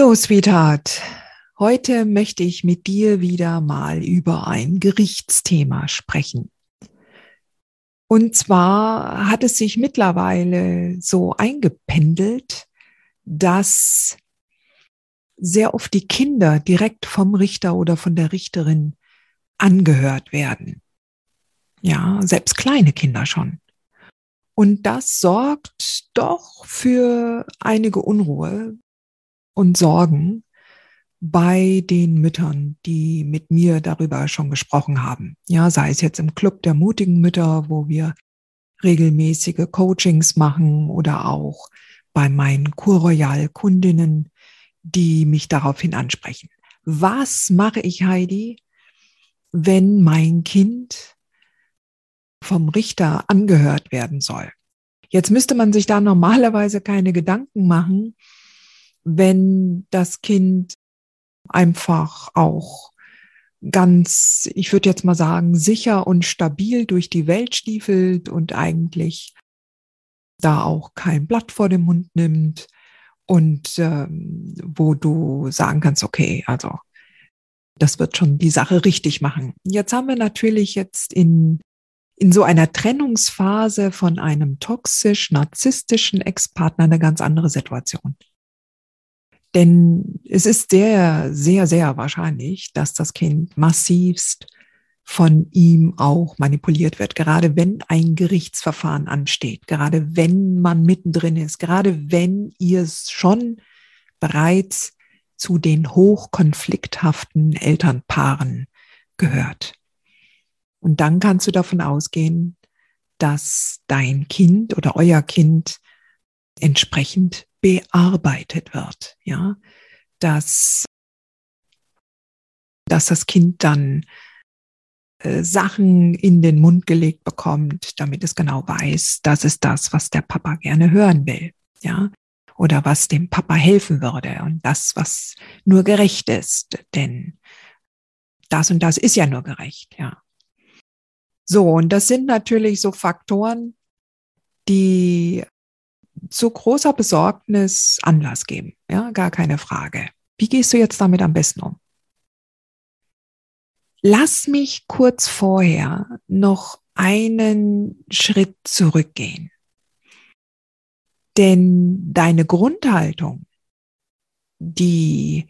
So, Sweetheart, heute möchte ich mit dir wieder mal über ein Gerichtsthema sprechen. Und zwar hat es sich mittlerweile so eingependelt, dass sehr oft die Kinder direkt vom Richter oder von der Richterin angehört werden. Ja, selbst kleine Kinder schon. Und das sorgt doch für einige Unruhe, und Sorgen bei den Müttern, die mit mir darüber schon gesprochen haben. Ja, sei es jetzt im Club der mutigen Mütter, wo wir regelmäßige Coachings machen oder auch bei meinen Kur Royal Kundinnen, die mich daraufhin ansprechen. Was mache ich, Heidi, wenn mein Kind vom Richter angehört werden soll? Jetzt müsste man sich da normalerweise keine Gedanken machen, wenn das Kind einfach auch ganz, ich würde jetzt mal sagen, sicher und stabil durch die Welt stiefelt und eigentlich da auch kein Blatt vor dem Mund nimmt und ähm, wo du sagen kannst, okay, also das wird schon die Sache richtig machen. Jetzt haben wir natürlich jetzt in, in so einer Trennungsphase von einem toxisch-narzisstischen Ex-Partner eine ganz andere Situation. Denn es ist sehr, sehr, sehr wahrscheinlich, dass das Kind massivst von ihm auch manipuliert wird, gerade wenn ein Gerichtsverfahren ansteht, gerade wenn man mittendrin ist, gerade wenn ihr schon bereits zu den hochkonflikthaften Elternpaaren gehört. Und dann kannst du davon ausgehen, dass dein Kind oder euer Kind entsprechend bearbeitet wird, ja, dass, dass das Kind dann äh, Sachen in den Mund gelegt bekommt, damit es genau weiß, das ist das, was der Papa gerne hören will, ja, oder was dem Papa helfen würde und das, was nur gerecht ist, denn das und das ist ja nur gerecht, ja. So, und das sind natürlich so Faktoren, die zu großer Besorgnis Anlass geben. Ja, gar keine Frage. Wie gehst du jetzt damit am besten um? Lass mich kurz vorher noch einen Schritt zurückgehen. Denn deine Grundhaltung, die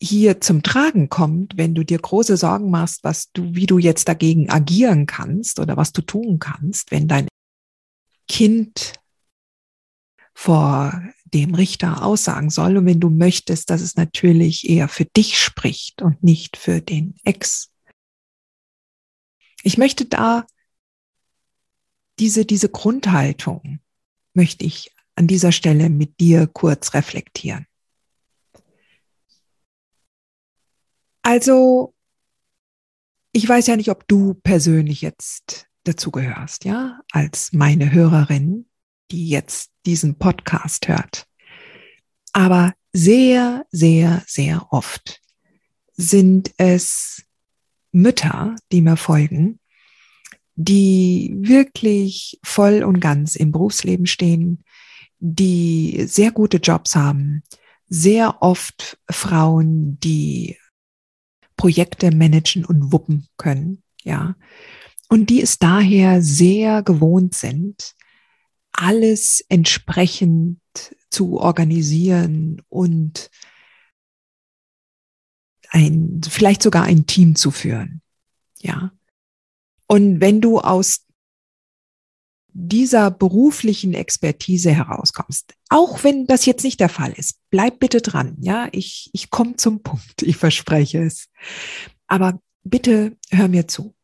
hier zum Tragen kommt, wenn du dir große Sorgen machst, was du, wie du jetzt dagegen agieren kannst oder was du tun kannst, wenn dein Kind vor dem Richter aussagen soll. Und wenn du möchtest, dass es natürlich eher für dich spricht und nicht für den Ex. Ich möchte da diese, diese Grundhaltung möchte ich an dieser Stelle mit dir kurz reflektieren. Also, ich weiß ja nicht, ob du persönlich jetzt dazugehörst, ja, als meine Hörerin die jetzt diesen Podcast hört. Aber sehr, sehr, sehr oft sind es Mütter, die mir folgen, die wirklich voll und ganz im Berufsleben stehen, die sehr gute Jobs haben, sehr oft Frauen, die Projekte managen und wuppen können, ja, und die es daher sehr gewohnt sind, alles entsprechend zu organisieren und ein, vielleicht sogar ein Team zu führen. Ja. Und wenn du aus dieser beruflichen Expertise herauskommst, auch wenn das jetzt nicht der Fall ist, bleib bitte dran. Ja, ich, ich komme zum Punkt. Ich verspreche es. Aber bitte hör mir zu.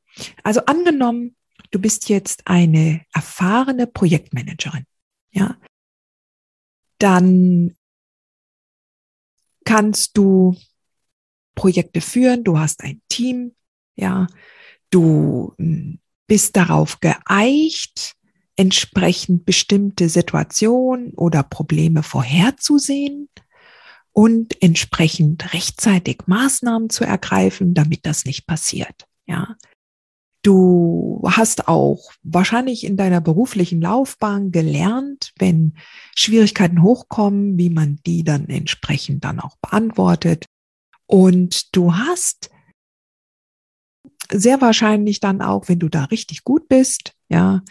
Also angenommen, du bist jetzt eine erfahrene Projektmanagerin. Ja, dann kannst du Projekte führen, du hast ein Team, ja, du hm, bist darauf geeicht, entsprechend bestimmte Situationen oder Probleme vorherzusehen und entsprechend rechtzeitig Maßnahmen zu ergreifen, damit das nicht passiert. Ja. Du hast auch wahrscheinlich in deiner beruflichen Laufbahn gelernt, wenn Schwierigkeiten hochkommen, wie man die dann entsprechend dann auch beantwortet. Und du hast sehr wahrscheinlich dann auch, wenn du da richtig gut bist, ja,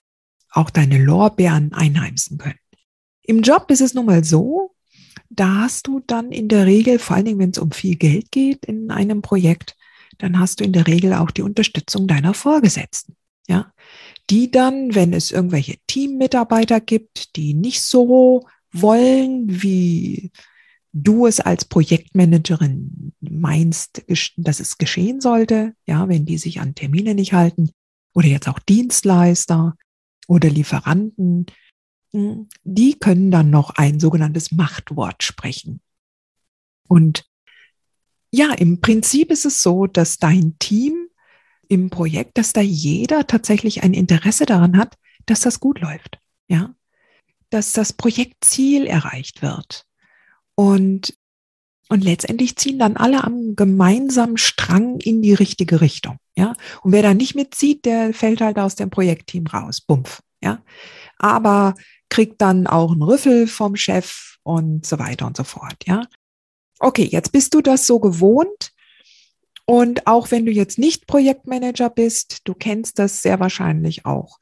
auch deine Lorbeeren einheimsen können. Im Job ist es nun mal so, da hast du dann in der Regel, vor allen Dingen, wenn es um viel Geld geht in einem Projekt, dann hast du in der Regel auch die Unterstützung deiner Vorgesetzten. Ja, die dann, wenn es irgendwelche Teammitarbeiter gibt, die nicht so wollen, wie du es als Projektmanagerin meinst, dass es geschehen sollte, ja, wenn die sich an Termine nicht halten, oder jetzt auch Dienstleister oder Lieferanten, hm, die können dann noch ein sogenanntes Machtwort sprechen. Und ja, im Prinzip ist es so, dass dein Team im Projekt, dass da jeder tatsächlich ein Interesse daran hat, dass das gut läuft. Ja, dass das Projektziel erreicht wird. Und, und letztendlich ziehen dann alle am gemeinsamen Strang in die richtige Richtung. Ja, und wer da nicht mitzieht, der fällt halt aus dem Projektteam raus. Bumpf. Ja, aber kriegt dann auch einen Rüffel vom Chef und so weiter und so fort. Ja, okay, jetzt bist du das so gewohnt. Und auch wenn du jetzt nicht Projektmanager bist, du kennst das sehr wahrscheinlich auch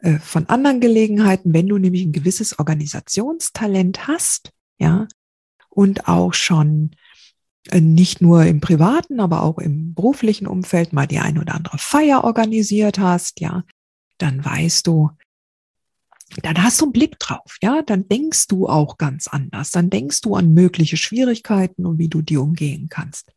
äh, von anderen Gelegenheiten, wenn du nämlich ein gewisses Organisationstalent hast, ja, und auch schon äh, nicht nur im privaten, aber auch im beruflichen Umfeld mal die ein oder andere Feier organisiert hast, ja, dann weißt du, dann hast du einen Blick drauf, ja, dann denkst du auch ganz anders, dann denkst du an mögliche Schwierigkeiten und wie du die umgehen kannst.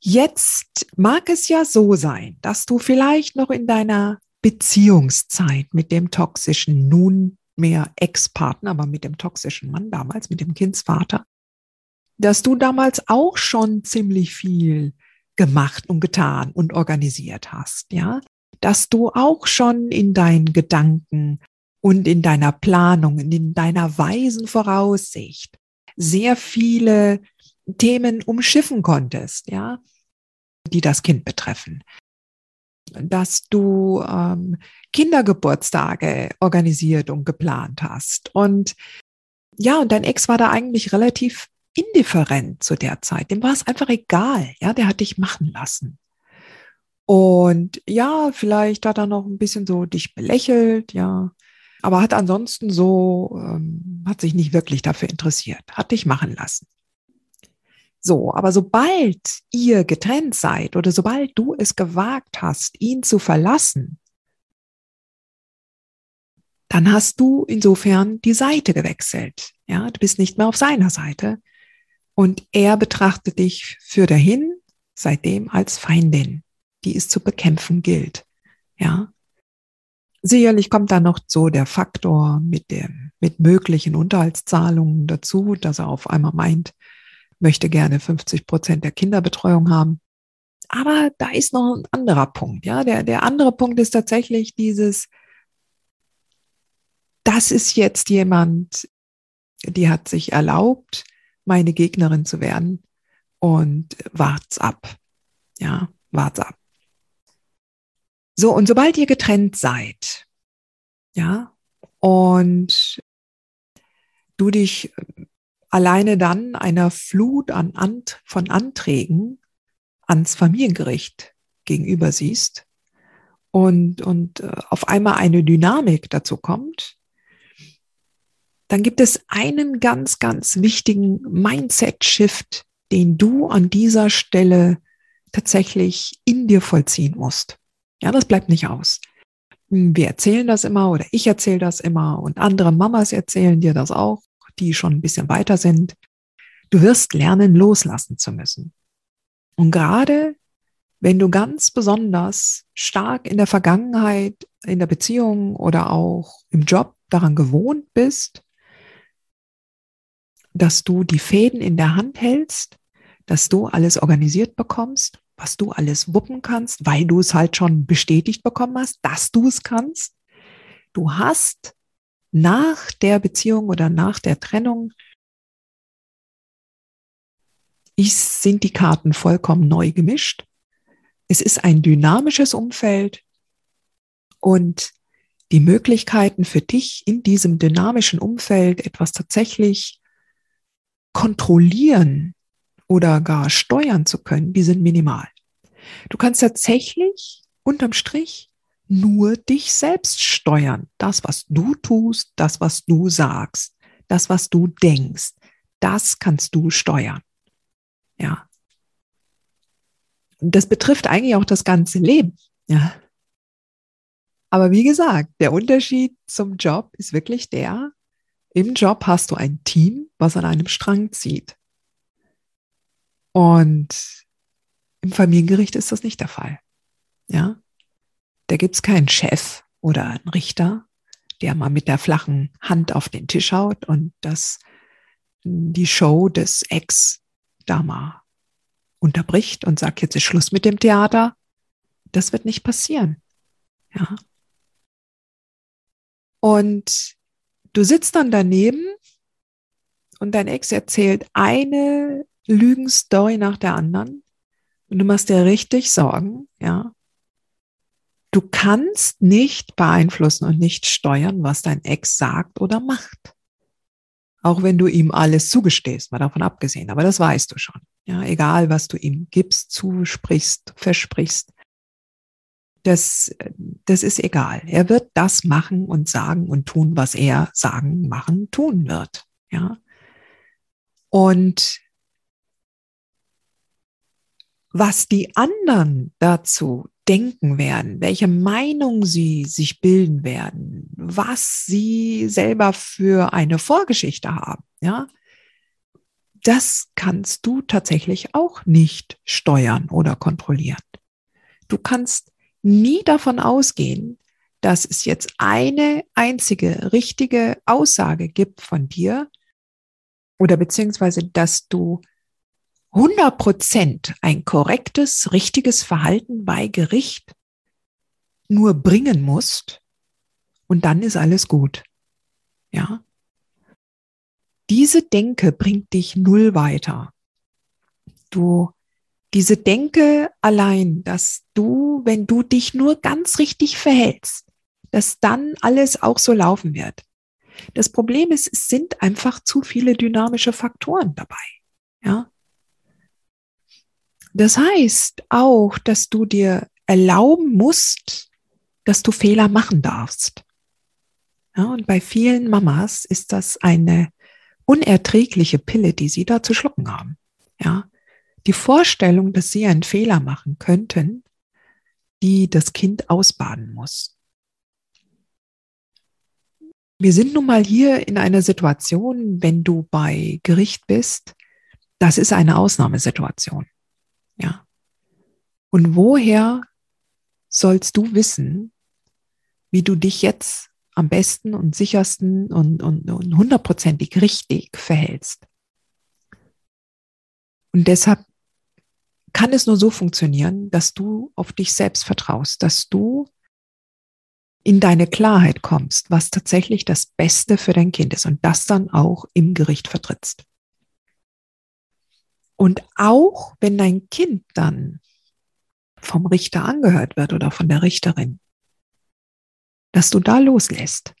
Jetzt mag es ja so sein, dass du vielleicht noch in deiner Beziehungszeit mit dem toxischen, nunmehr Ex-Partner, aber mit dem toxischen Mann damals, mit dem Kindsvater, dass du damals auch schon ziemlich viel gemacht und getan und organisiert hast, ja, dass du auch schon in deinen Gedanken und in deiner Planung, in deiner weisen Voraussicht sehr viele Themen umschiffen konntest, ja, die das Kind betreffen. Dass du ähm, Kindergeburtstage organisiert und geplant hast. Und ja, und dein Ex war da eigentlich relativ indifferent zu der Zeit. Dem war es einfach egal. Ja, der hat dich machen lassen. Und ja, vielleicht hat er noch ein bisschen so dich belächelt, ja. Aber hat ansonsten so, ähm, hat sich nicht wirklich dafür interessiert, hat dich machen lassen. So, aber sobald ihr getrennt seid oder sobald du es gewagt hast, ihn zu verlassen, dann hast du insofern die Seite gewechselt. Ja, du bist nicht mehr auf seiner Seite. Und er betrachtet dich für dahin seitdem als Feindin die es zu bekämpfen gilt. Ja. Sicherlich kommt da noch so der Faktor mit dem, mit möglichen Unterhaltszahlungen dazu, dass er auf einmal meint, möchte gerne 50 Prozent der Kinderbetreuung haben. Aber da ist noch ein anderer Punkt. Ja, der, der andere Punkt ist tatsächlich dieses, das ist jetzt jemand, die hat sich erlaubt, meine Gegnerin zu werden und wart's ab. Ja, wart's ab. So, und sobald ihr getrennt seid, ja, und du dich alleine dann einer Flut an Ant von Anträgen ans Familiengericht gegenüber siehst und, und äh, auf einmal eine Dynamik dazu kommt, dann gibt es einen ganz, ganz wichtigen Mindset-Shift, den du an dieser Stelle tatsächlich in dir vollziehen musst. Ja, das bleibt nicht aus. Wir erzählen das immer oder ich erzähle das immer und andere Mamas erzählen dir das auch, die schon ein bisschen weiter sind. Du wirst lernen, loslassen zu müssen. Und gerade wenn du ganz besonders stark in der Vergangenheit, in der Beziehung oder auch im Job daran gewohnt bist, dass du die Fäden in der Hand hältst, dass du alles organisiert bekommst, was du alles wuppen kannst, weil du es halt schon bestätigt bekommen hast, dass du es kannst. Du hast nach der Beziehung oder nach der Trennung ich, sind die Karten vollkommen neu gemischt. Es ist ein dynamisches Umfeld und die Möglichkeiten für dich in diesem dynamischen Umfeld etwas tatsächlich kontrollieren oder gar steuern zu können, die sind minimal. Du kannst tatsächlich unterm Strich nur dich selbst steuern. Das, was du tust, das, was du sagst, das, was du denkst, das kannst du steuern. Ja. Das betrifft eigentlich auch das ganze Leben. Ja. Aber wie gesagt, der Unterschied zum Job ist wirklich der, im Job hast du ein Team, was an einem Strang zieht. Und im Familiengericht ist das nicht der Fall. Ja. Da gibt es keinen Chef oder einen Richter, der mal mit der flachen Hand auf den Tisch haut und das die Show des Ex da mal unterbricht und sagt, jetzt ist Schluss mit dem Theater. Das wird nicht passieren. Ja. Und du sitzt dann daneben und dein Ex erzählt eine Lügenstory nach der anderen und du machst dir richtig Sorgen, ja. Du kannst nicht beeinflussen und nicht steuern, was dein Ex sagt oder macht. Auch wenn du ihm alles zugestehst, mal davon abgesehen, aber das weißt du schon. Ja, egal was du ihm gibst, zusprichst, versprichst. Das, das ist egal. Er wird das machen und sagen und tun, was er sagen, machen, tun wird. Ja. Und was die anderen dazu denken werden, welche Meinung sie sich bilden werden, was sie selber für eine Vorgeschichte haben, ja, das kannst du tatsächlich auch nicht steuern oder kontrollieren. Du kannst nie davon ausgehen, dass es jetzt eine einzige richtige Aussage gibt von dir oder beziehungsweise, dass du 100 Prozent ein korrektes, richtiges Verhalten bei Gericht nur bringen musst und dann ist alles gut. Ja. Diese Denke bringt dich null weiter. Du, diese Denke allein, dass du, wenn du dich nur ganz richtig verhältst, dass dann alles auch so laufen wird. Das Problem ist, es sind einfach zu viele dynamische Faktoren dabei. Ja. Das heißt auch, dass du dir erlauben musst, dass du Fehler machen darfst. Ja, und bei vielen Mamas ist das eine unerträgliche Pille, die sie da zu schlucken haben. Ja, die Vorstellung, dass sie einen Fehler machen könnten, die das Kind ausbaden muss. Wir sind nun mal hier in einer Situation, wenn du bei Gericht bist, das ist eine Ausnahmesituation. Ja. Und woher sollst du wissen, wie du dich jetzt am besten und sichersten und, und, und hundertprozentig richtig verhältst. Und deshalb kann es nur so funktionieren, dass du auf dich selbst vertraust, dass du in deine Klarheit kommst, was tatsächlich das Beste für dein Kind ist und das dann auch im Gericht vertrittst. Und auch wenn dein Kind dann vom Richter angehört wird oder von der Richterin, dass du da loslässt.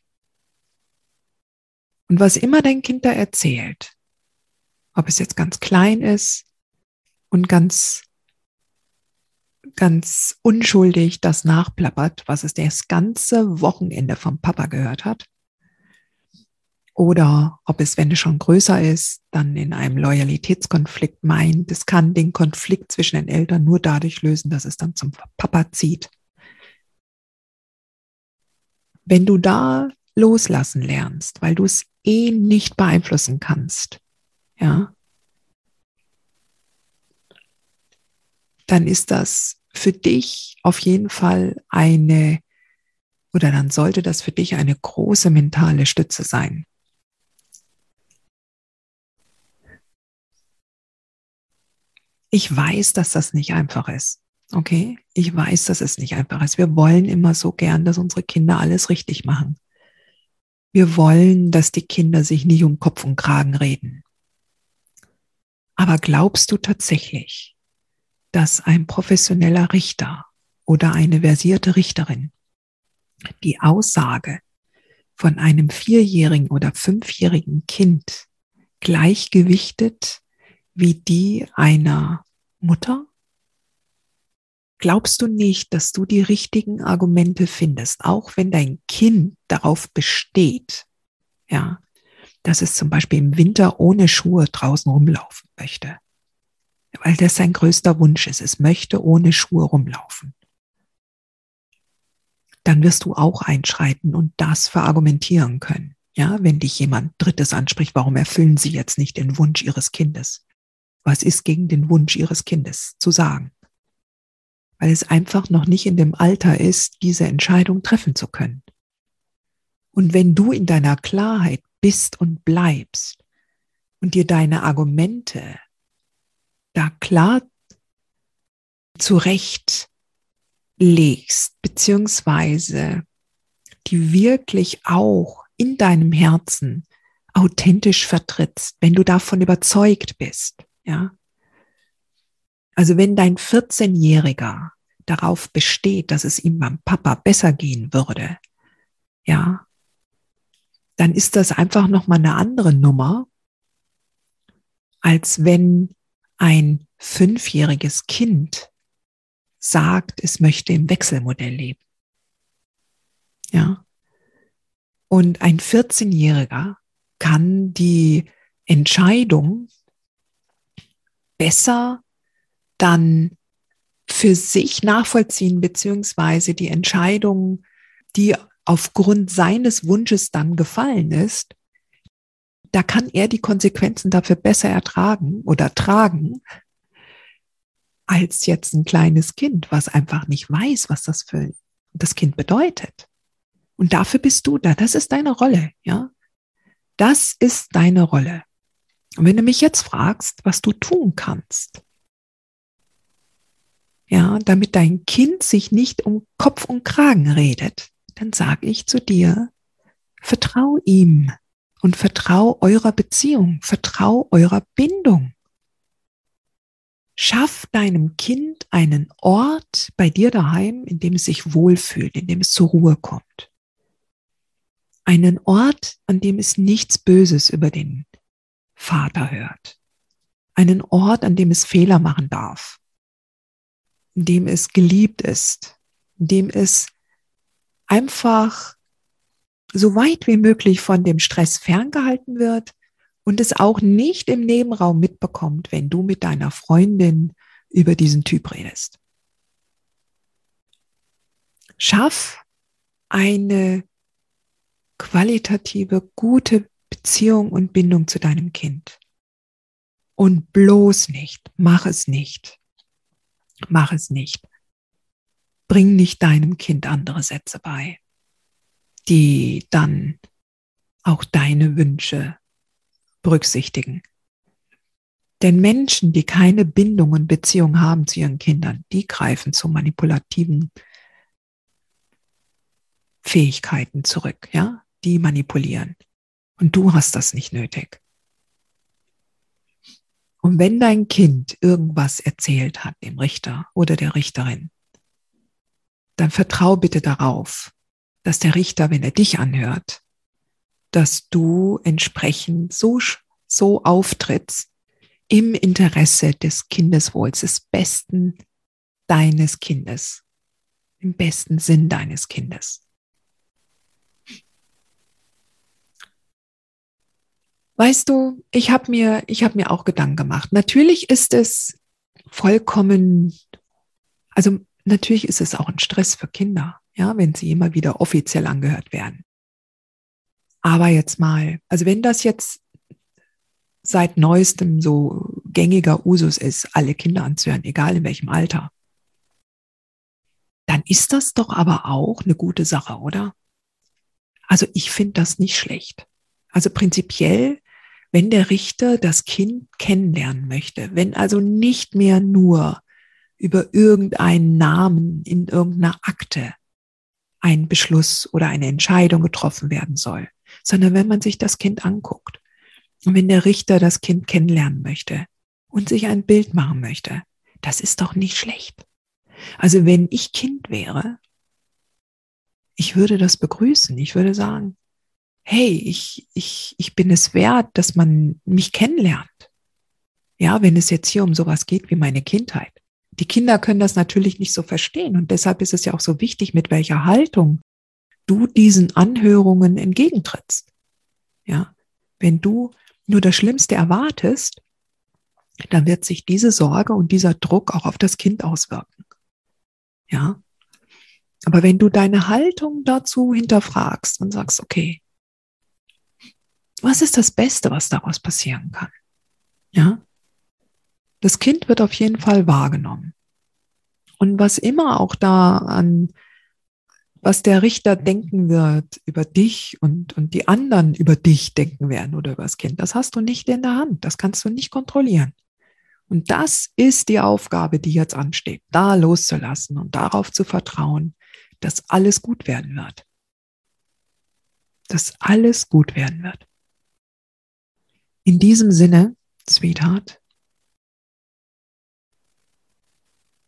Und was immer dein Kind da erzählt, ob es jetzt ganz klein ist und ganz, ganz unschuldig das nachplappert, was es das ganze Wochenende vom Papa gehört hat, oder ob es, wenn es schon größer ist, dann in einem Loyalitätskonflikt meint, es kann den Konflikt zwischen den Eltern nur dadurch lösen, dass es dann zum Papa zieht wenn du da loslassen lernst, weil du es eh nicht beeinflussen kannst, ja, dann ist das für dich auf jeden Fall eine, oder dann sollte das für dich eine große mentale Stütze sein. Ich weiß, dass das nicht einfach ist. Okay, ich weiß, dass es nicht einfach ist. Wir wollen immer so gern, dass unsere Kinder alles richtig machen. Wir wollen, dass die Kinder sich nicht um Kopf und Kragen reden. Aber glaubst du tatsächlich, dass ein professioneller Richter oder eine versierte Richterin die Aussage von einem vierjährigen oder fünfjährigen Kind gleichgewichtet wie die einer Mutter glaubst du nicht, dass du die richtigen Argumente findest, auch wenn dein Kind darauf besteht, ja, dass es zum Beispiel im Winter ohne Schuhe draußen rumlaufen möchte, weil das sein größter Wunsch ist, es möchte ohne Schuhe rumlaufen. Dann wirst du auch einschreiten und das verargumentieren können. Ja, wenn dich jemand Drittes anspricht, warum erfüllen sie jetzt nicht den Wunsch ihres Kindes? Was ist gegen den Wunsch ihres Kindes zu sagen? weil es einfach noch nicht in dem Alter ist, diese Entscheidung treffen zu können. Und wenn du in deiner Klarheit bist und bleibst und dir deine Argumente da klar zurecht legst, beziehungsweise die wirklich auch in deinem Herzen authentisch vertrittst, wenn du davon überzeugt bist, ja, also wenn dein 14-Jähriger darauf besteht, dass es ihm beim Papa besser gehen würde, ja, dann ist das einfach nochmal eine andere Nummer, als wenn ein fünfjähriges Kind sagt, es möchte im Wechselmodell leben. Ja. Und ein 14-Jähriger kann die Entscheidung besser dann für sich nachvollziehen, beziehungsweise die Entscheidung, die aufgrund seines Wunsches dann gefallen ist, da kann er die Konsequenzen dafür besser ertragen oder tragen, als jetzt ein kleines Kind, was einfach nicht weiß, was das für das Kind bedeutet. Und dafür bist du da. Das ist deine Rolle, ja. Das ist deine Rolle. Und wenn du mich jetzt fragst, was du tun kannst, ja, damit dein Kind sich nicht um Kopf und Kragen redet, dann sage ich zu dir, vertrau ihm und vertrau eurer Beziehung, vertrau eurer Bindung. Schaff deinem Kind einen Ort bei dir daheim, in dem es sich wohlfühlt, in dem es zur Ruhe kommt. Einen Ort, an dem es nichts Böses über den Vater hört. Einen Ort, an dem es Fehler machen darf in dem es geliebt ist, in dem es einfach so weit wie möglich von dem Stress ferngehalten wird und es auch nicht im Nebenraum mitbekommt, wenn du mit deiner Freundin über diesen Typ redest. Schaff eine qualitative, gute Beziehung und Bindung zu deinem Kind. Und bloß nicht, mach es nicht, Mach es nicht. Bring nicht deinem Kind andere Sätze bei, die dann auch deine Wünsche berücksichtigen. Denn Menschen, die keine Bindung und Beziehung haben zu ihren Kindern, die greifen zu manipulativen Fähigkeiten zurück, ja? Die manipulieren. Und du hast das nicht nötig. Und wenn dein Kind irgendwas erzählt hat, dem Richter oder der Richterin, dann vertrau bitte darauf, dass der Richter, wenn er dich anhört, dass du entsprechend so, so auftrittst im Interesse des Kindeswohls, des besten deines Kindes, im besten Sinn deines Kindes. Weißt du, ich habe mir, ich mir auch Gedanken gemacht. Natürlich ist es vollkommen, also natürlich ist es auch ein Stress für Kinder. Ja, wenn sie immer wieder offiziell angehört werden. Aber jetzt mal, also wenn das jetzt seit neuestem so gängiger Usus ist, alle Kinder anzuhören, egal in welchem Alter, dann ist das doch aber auch eine gute Sache, oder? Also ich finde das nicht schlecht. Also prinzipiell, wenn der Richter das Kind kennenlernen möchte, wenn also nicht mehr nur über irgendeinen Namen in irgendeiner Akte ein Beschluss oder eine Entscheidung getroffen werden soll, sondern wenn man sich das Kind anguckt und wenn der Richter das Kind kennenlernen möchte und sich ein Bild machen möchte, das ist doch nicht schlecht. Also wenn ich Kind wäre, ich würde das begrüßen. Ich würde sagen, hey, ich, ich, ich bin es wert, dass man mich kennenlernt. Ja, wenn es jetzt hier um sowas geht wie meine Kindheit. Die Kinder können das natürlich nicht so verstehen und deshalb ist es ja auch so wichtig, mit welcher Haltung du diesen Anhörungen entgegentrittst. Ja, wenn du nur das Schlimmste erwartest, dann wird sich diese Sorge und dieser Druck auch auf das Kind auswirken. Ja. Aber wenn du deine Haltung dazu hinterfragst und sagst, okay, was ist das Beste, was daraus passieren kann? Ja. Das Kind wird auf jeden Fall wahrgenommen. Und was immer auch da an, was der Richter denken wird über dich und, und die anderen über dich denken werden oder über das Kind, das hast du nicht in der Hand. Das kannst du nicht kontrollieren. Und das ist die Aufgabe, die jetzt ansteht, da loszulassen und darauf zu vertrauen, dass alles gut werden wird. Dass alles gut werden wird. In diesem Sinne, Sweetheart,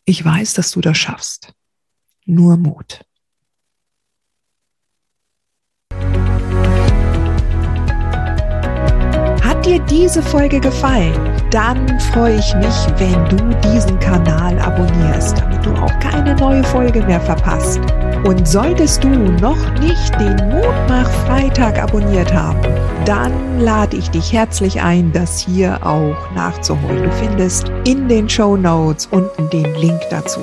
ich weiß, dass du das schaffst. Nur Mut. Hat dir diese Folge gefallen? dann freue ich mich, wenn du diesen Kanal abonnierst, damit du auch keine neue Folge mehr verpasst. Und solltest du noch nicht den Mutmach Freitag abonniert haben, dann lade ich dich herzlich ein, das hier auch nachzuholen. Du findest in den Show Notes unten den Link dazu.